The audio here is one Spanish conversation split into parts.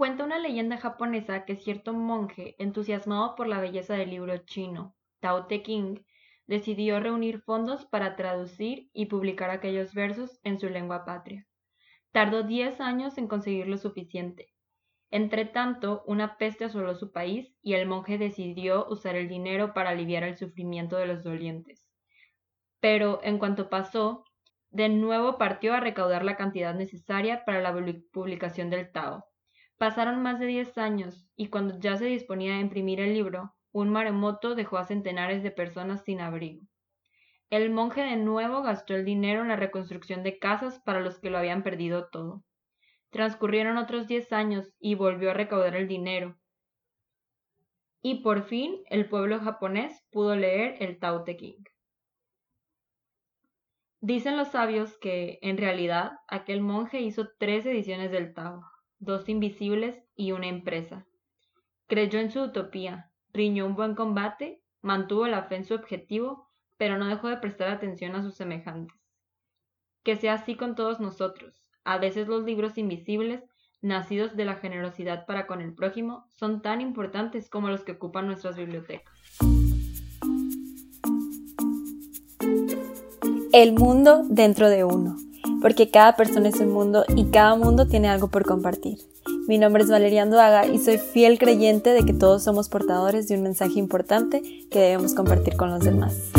Cuenta una leyenda japonesa que cierto monje, entusiasmado por la belleza del libro chino Tao Te King, decidió reunir fondos para traducir y publicar aquellos versos en su lengua patria. Tardó diez años en conseguir lo suficiente. Entretanto, una peste asoló su país y el monje decidió usar el dinero para aliviar el sufrimiento de los dolientes. Pero en cuanto pasó, de nuevo partió a recaudar la cantidad necesaria para la publicación del Tao. Pasaron más de diez años, y cuando ya se disponía a imprimir el libro, un maremoto dejó a centenares de personas sin abrigo. El monje de nuevo gastó el dinero en la reconstrucción de casas para los que lo habían perdido todo. Transcurrieron otros diez años y volvió a recaudar el dinero. Y por fin el pueblo japonés pudo leer el Tao Te King. Dicen los sabios que, en realidad, aquel monje hizo tres ediciones del Tao, dos invisibles y una empresa. Creyó en su utopía, riñó un buen combate, mantuvo la fe en su objetivo, pero no dejó de prestar atención a sus semejantes. Que sea así con todos nosotros. A veces los libros invisibles, nacidos de la generosidad para con el prójimo, son tan importantes como los que ocupan nuestras bibliotecas. El mundo dentro de uno, porque cada persona es un mundo y cada mundo tiene algo por compartir. Mi nombre es Valeria Anduaga y soy fiel creyente de que todos somos portadores de un mensaje importante que debemos compartir con los demás.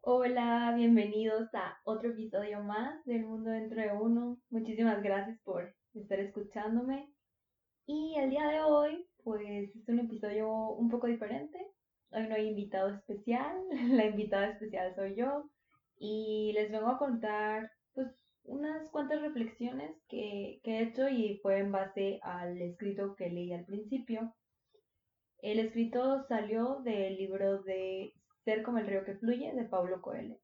Hola, bienvenidos a otro episodio más del Mundo dentro de uno. Muchísimas gracias por estar escuchándome. Y el día de hoy, pues es un episodio un poco diferente Hoy no hay invitado especial, la invitada especial soy yo y les vengo a contar pues unas cuantas reflexiones que, que he hecho y fue en base al escrito que leí al principio. El escrito salió del libro de Ser como el río que fluye de Pablo Coelho.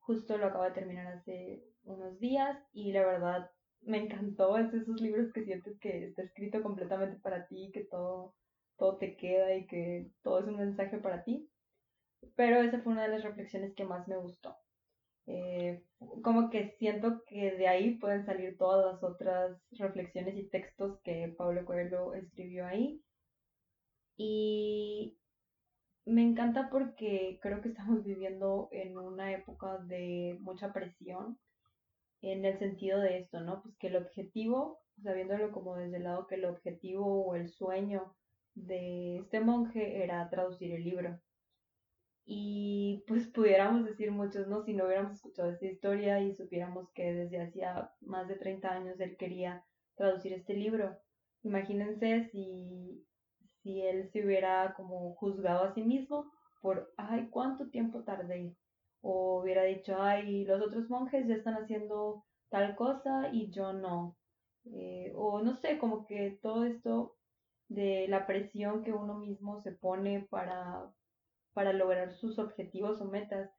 Justo lo acabo de terminar hace unos días y la verdad me encantó. Es esos libros que sientes que está escrito completamente para ti, que todo todo te queda y que todo es un mensaje para ti. Pero esa fue una de las reflexiones que más me gustó. Eh, como que siento que de ahí pueden salir todas las otras reflexiones y textos que Pablo Coelho escribió ahí. Y me encanta porque creo que estamos viviendo en una época de mucha presión en el sentido de esto, ¿no? Pues que el objetivo, sabiéndolo como desde el lado que el objetivo o el sueño de este monje era traducir el libro. Y pues pudiéramos decir muchos, ¿no? Si no hubiéramos escuchado esta historia y supiéramos que desde hacía más de 30 años él quería traducir este libro. Imagínense si, si él se hubiera como juzgado a sí mismo por, ay, ¿cuánto tiempo tardé? O hubiera dicho, ay, los otros monjes ya están haciendo tal cosa y yo no. Eh, o no sé, como que todo esto de la presión que uno mismo se pone para, para lograr sus objetivos o metas.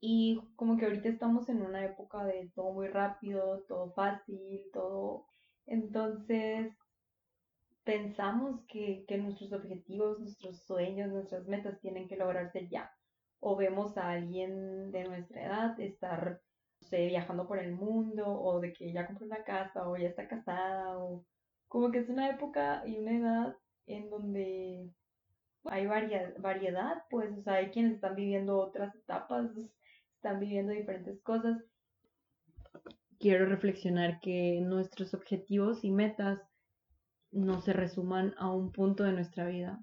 Y como que ahorita estamos en una época de todo muy rápido, todo fácil, todo... Entonces pensamos que, que nuestros objetivos, nuestros sueños, nuestras metas tienen que lograrse ya. O vemos a alguien de nuestra edad estar, no sé, viajando por el mundo, o de que ya compró una casa, o ya está casada, o como que es una época y una edad en donde hay variedad, pues, o sea, hay quienes están viviendo otras etapas, están viviendo diferentes cosas. Quiero reflexionar que nuestros objetivos y metas no se resuman a un punto de nuestra vida.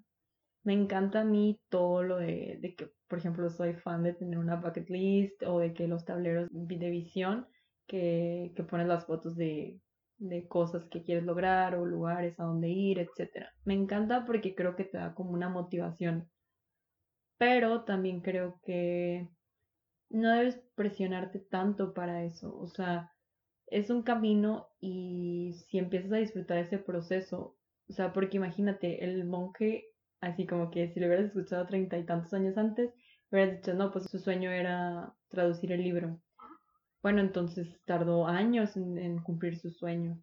Me encanta a mí todo lo de, de que, por ejemplo, soy fan de tener una bucket list o de que los tableros de visión que, que ponen las fotos de de cosas que quieres lograr o lugares a donde ir, etc. Me encanta porque creo que te da como una motivación. Pero también creo que no debes presionarte tanto para eso. O sea, es un camino y si empiezas a disfrutar ese proceso, o sea, porque imagínate, el monje, así como que si lo hubieras escuchado treinta y tantos años antes, hubieras dicho, no, pues su sueño era traducir el libro. Bueno, entonces tardó años en, cumplir su sueño.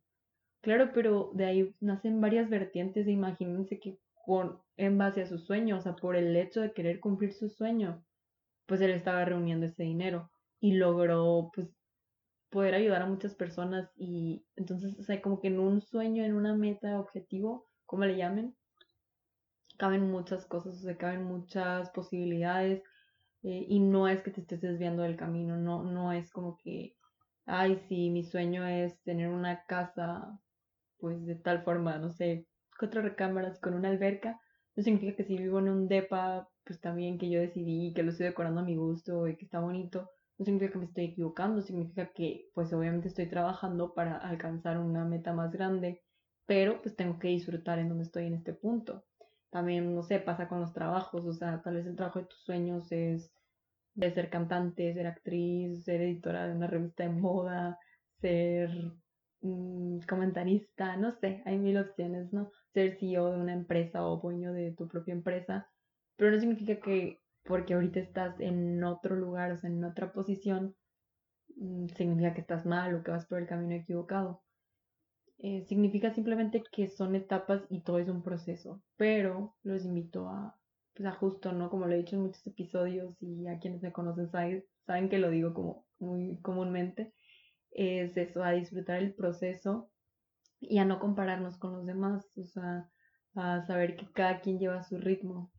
Claro, pero de ahí nacen varias vertientes. Imagínense que con, en base a su sueño, o sea, por el hecho de querer cumplir su sueño, pues él estaba reuniendo ese dinero y logró, pues, poder ayudar a muchas personas y entonces, o sea, como que en un sueño, en una meta, objetivo, como le llamen, caben muchas cosas, o sea, caben muchas posibilidades eh, y no es que te estés desviando del camino, no, no es como que, ay, sí, mi sueño es tener una casa, pues de tal forma, no sé, cuatro recámaras con una alberca, no significa que si vivo en un depa, pues también que yo decidí que lo estoy decorando a mi gusto y que está bonito, no significa que me estoy equivocando, significa que pues obviamente estoy trabajando para alcanzar una meta más grande, pero pues tengo que disfrutar en donde estoy en este punto. También, no sé, pasa con los trabajos, o sea, tal vez el trabajo de tus sueños es de ser cantante, ser actriz, ser editora de una revista de moda, ser mm, comentarista, no sé, hay mil opciones, ¿no? Ser CEO de una empresa o dueño de tu propia empresa, pero no significa que porque ahorita estás en otro lugar, o sea, en otra posición, mm, significa que estás mal o que vas por el camino equivocado. Eh, significa simplemente que son etapas y todo es un proceso, pero los invito a, pues a justo, ¿no? Como lo he dicho en muchos episodios y a quienes me conocen saben, saben que lo digo como muy comúnmente, es eso, a disfrutar el proceso y a no compararnos con los demás, o sea, a saber que cada quien lleva su ritmo,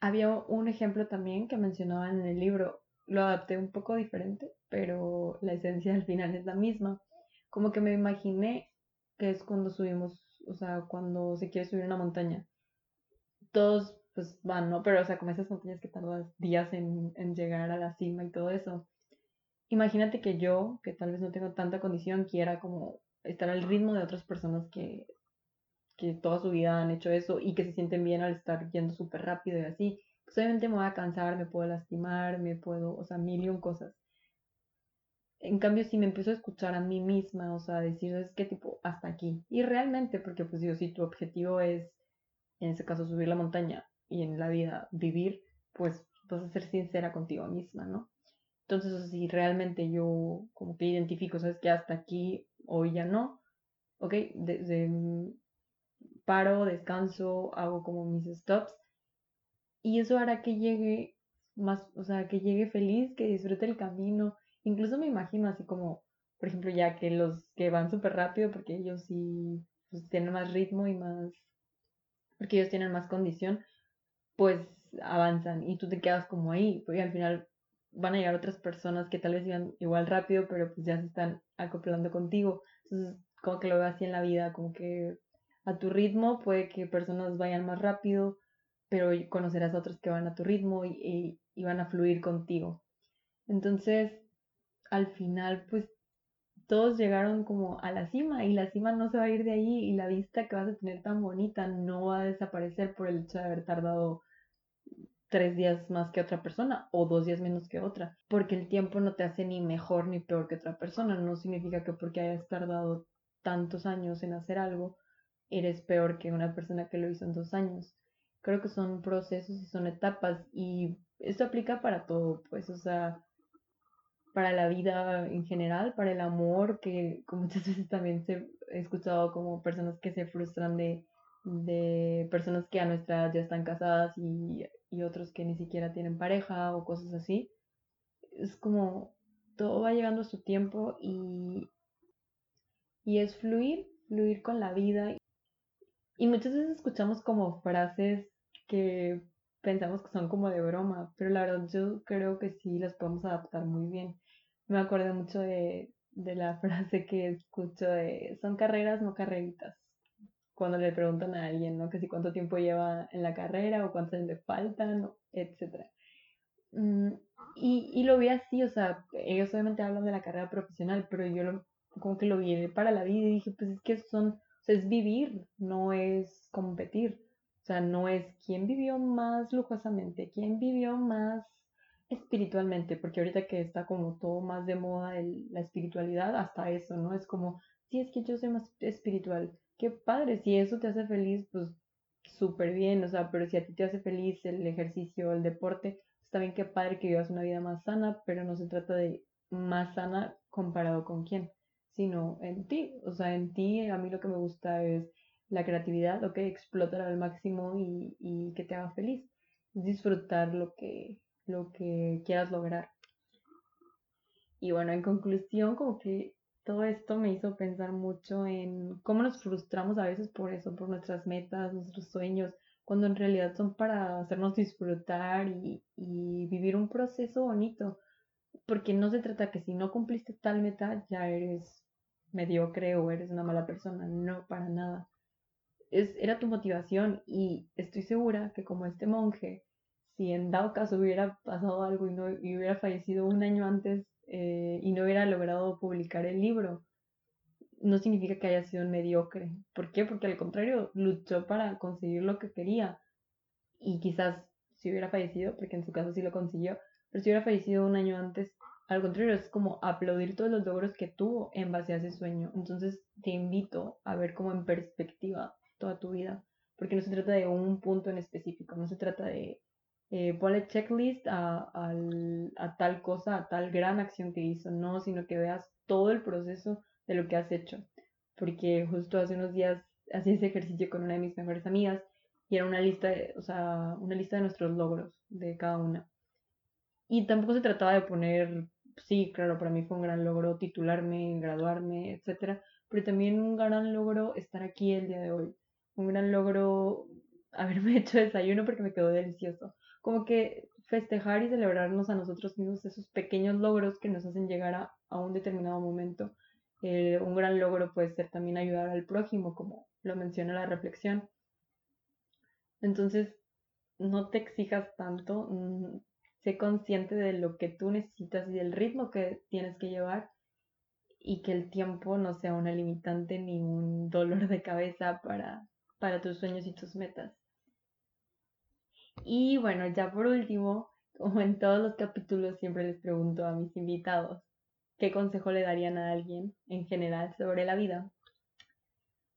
había un ejemplo también que mencionaban en el libro, lo adapté un poco diferente, pero la esencia al final es la misma. Como que me imaginé que es cuando subimos, o sea, cuando se quiere subir una montaña. Todos pues van, ¿no? Pero o sea, como esas montañas que tardas días en, en llegar a la cima y todo eso. Imagínate que yo, que tal vez no tengo tanta condición, quiera como estar al ritmo de otras personas que que toda su vida han hecho eso y que se sienten bien al estar yendo súper rápido y así, pues obviamente me voy a cansar, me puedo lastimar, me puedo, o sea, mil y un cosas. En cambio, si me empiezo a escuchar a mí misma, o sea, decir, es que tipo, hasta aquí. Y realmente, porque pues digo, si tu objetivo es, en ese caso, subir la montaña y en la vida vivir, pues vas a ser sincera contigo misma, ¿no? Entonces, si realmente yo como que identifico, sabes que hasta aquí, hoy ya no, ok, desde paro, descanso, hago como mis stops. Y eso hará que llegue más, o sea, que llegue feliz, que disfrute el camino. Incluso me imagino así como, por ejemplo, ya que los que van súper rápido, porque ellos sí pues, tienen más ritmo y más, porque ellos tienen más condición, pues avanzan y tú te quedas como ahí, porque al final van a llegar otras personas que tal vez iban igual rápido, pero pues ya se están acoplando contigo. Entonces, como que lo veo así en la vida, como que a tu ritmo, puede que personas vayan más rápido, pero conocerás a que van a tu ritmo y, van a fluir contigo. Entonces, al final, pues todos llegaron como a la cima y la cima no se va a ir de ahí y la vista que vas a tener tan bonita no va a desaparecer por el hecho de haber tardado tres días más que otra persona o dos días menos que otra, porque el tiempo no te hace ni mejor ni peor que otra persona, no significa que porque hayas tardado tantos años en hacer algo, eres peor que una persona que lo hizo en dos años. Creo que son procesos y son etapas y esto aplica para todo, pues, o sea, para la vida en general, para el amor, que muchas veces también se, he escuchado como personas que se frustran de, de personas que a nuestra edad ya están casadas y, y otros que ni siquiera tienen pareja o cosas así. Es como todo va llegando a su tiempo y, y es fluir, fluir con la vida y muchas veces escuchamos como frases que pensamos que son como de broma, pero la verdad yo creo que sí las podemos adaptar muy bien. Me acuerdo mucho de, la frase que escucho de son carreras, no carreritas. Cuando le preguntan a alguien, ¿no? Que si cuánto tiempo lleva en la carrera o cuántos le faltan, etc. Mm, y, y, lo vi así, o sea, ellos obviamente hablan de la carrera profesional, pero yo como que lo vi para la vida y dije, pues es que son es vivir, no es competir. O sea, no es quién vivió más lujosamente, quién vivió más espiritualmente, porque ahorita que está como todo más de moda la espiritualidad, hasta eso, ¿no? Es como, si es que yo soy más espiritual, qué padre, si eso te hace feliz, pues súper bien, o sea, pero si a ti te hace feliz el ejercicio, el deporte, está bien qué padre que vivas una vida más sana, pero no se trata de más sana comparado con quién sino en ti. O sea, en ti a mí lo que me gusta es la creatividad, ok, explotar al máximo y, y que te haga feliz. Disfrutar lo que, lo que quieras lograr. Y bueno, en conclusión, como que todo esto me hizo pensar mucho en cómo nos frustramos a veces por eso, por nuestras metas, nuestros sueños, cuando en realidad son para hacernos disfrutar y, y vivir un proceso bonito. Porque no se trata que si no cumpliste tal meta ya eres mediocre o eres una mala persona, no, para nada. Es, era tu motivación y estoy segura que como este monje, si en dado caso hubiera pasado algo y, no, y hubiera fallecido un año antes eh, y no hubiera logrado publicar el libro, no significa que haya sido mediocre. ¿Por qué? Porque al contrario, luchó para conseguir lo que quería. Y quizás si hubiera fallecido, porque en su caso sí lo consiguió, pero si hubiera fallecido un año antes, al contrario, es como aplaudir todos los logros que tuvo en base a ese sueño. Entonces te invito a ver como en perspectiva toda tu vida, porque no se trata de un punto en específico, no se trata de eh, checklist a, a, tal cosa, a tal gran acción que hizo, no, sino que veas todo el proceso de lo que has hecho. Porque justo hace unos días hacía ese ejercicio con una de mis mejores amigas y era una lista, de, o sea, una lista de nuestros logros de cada una. Y tampoco se trataba de poner, sí, claro, para mí fue un gran logro titularme, graduarme, etcétera, pero también un gran logro estar aquí el día de hoy. Un gran logro haberme hecho desayuno porque me quedó delicioso como que festejar y celebrarnos a nosotros mismos esos pequeños logros que nos hacen llegar a, un determinado momento. Eh, un gran logro puede ser también ayudar al prójimo, como lo menciona la reflexión. Entonces, no te exijas tanto, mm, sé consciente de lo que tú necesitas y del ritmo que tienes que llevar y que el tiempo no sea una limitante ni un dolor de cabeza para, para tus sueños y tus metas. Y bueno, ya por último, como en todos los capítulos, siempre les pregunto a mis invitados qué consejo le darían a alguien en general sobre la vida.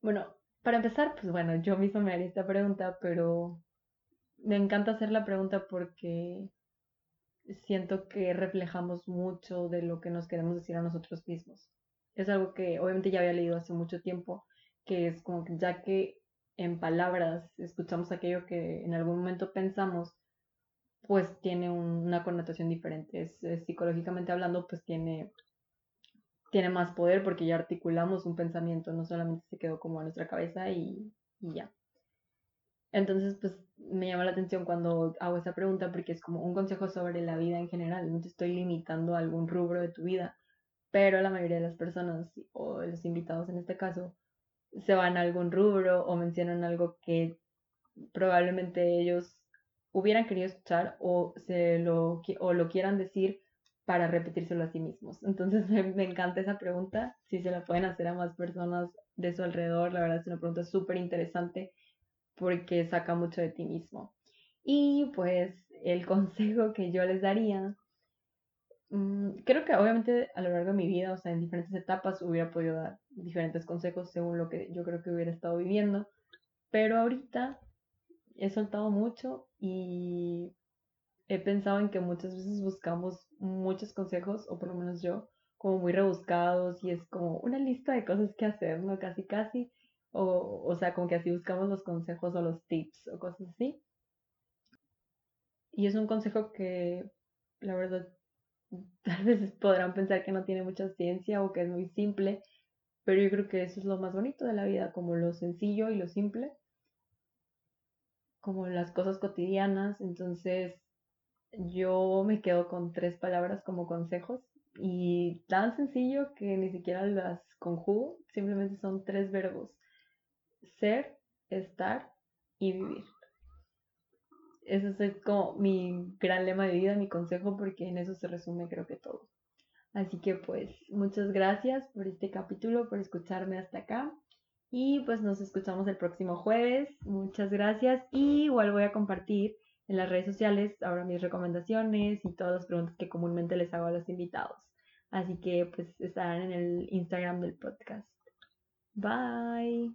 Bueno, para empezar, pues bueno, yo mismo me haría esta pregunta, pero me encanta hacer la pregunta porque siento que reflejamos mucho de lo que nos queremos decir a nosotros mismos. Es algo que obviamente ya había leído hace mucho tiempo, que es como que ya que en palabras escuchamos aquello que en algún momento pensamos, pues tiene una connotación diferente. Es, psicológicamente hablando, pues tiene, tiene más poder porque ya articulamos un pensamiento, no solamente se quedó como en nuestra cabeza y, y ya. Entonces, pues me llama la atención cuando hago esa pregunta porque es como un consejo sobre la vida en general. No te estoy limitando a algún rubro de tu vida, pero la mayoría de las personas o los invitados en este caso se van a algún rubro o mencionan algo que probablemente ellos hubieran querido escuchar o, se lo, o lo quieran decir para repetírselo a sí mismos. Entonces me, encanta esa pregunta, si se la pueden hacer a más personas de su alrededor, la verdad es una pregunta súper interesante porque saca mucho de ti mismo. Y pues el consejo que yo les daría creo que obviamente a lo largo de mi vida, o sea, en diferentes etapas hubiera podido dar diferentes consejos según lo que yo creo que hubiera estado viviendo, pero ahorita he soltado mucho y he pensado en que muchas veces buscamos muchos consejos, o por lo menos yo, como muy rebuscados y es como una lista de cosas que hacer, ¿no? Casi, casi, o, o sea, como que así buscamos los consejos o los tips o cosas así. Y es un consejo que la verdad tal vez podrán pensar que no tiene mucha ciencia o que es muy simple, pero yo creo que eso es lo más bonito de la vida, como lo sencillo y lo simple, como las cosas cotidianas. Entonces, yo me quedo con tres palabras como consejos y tan sencillo que ni siquiera las conjugo, simplemente son tres verbos, ser, estar y vivir. Ese es como mi gran lema de vida, mi consejo, porque en eso se resume creo que todo. Así que pues muchas gracias por este capítulo, por escucharme hasta acá. Y pues nos escuchamos el próximo jueves. Muchas gracias. Y igual voy a compartir en las redes sociales ahora mis recomendaciones y todas las preguntas que comúnmente les hago a los invitados. Así que pues estarán en el Instagram del podcast. Bye.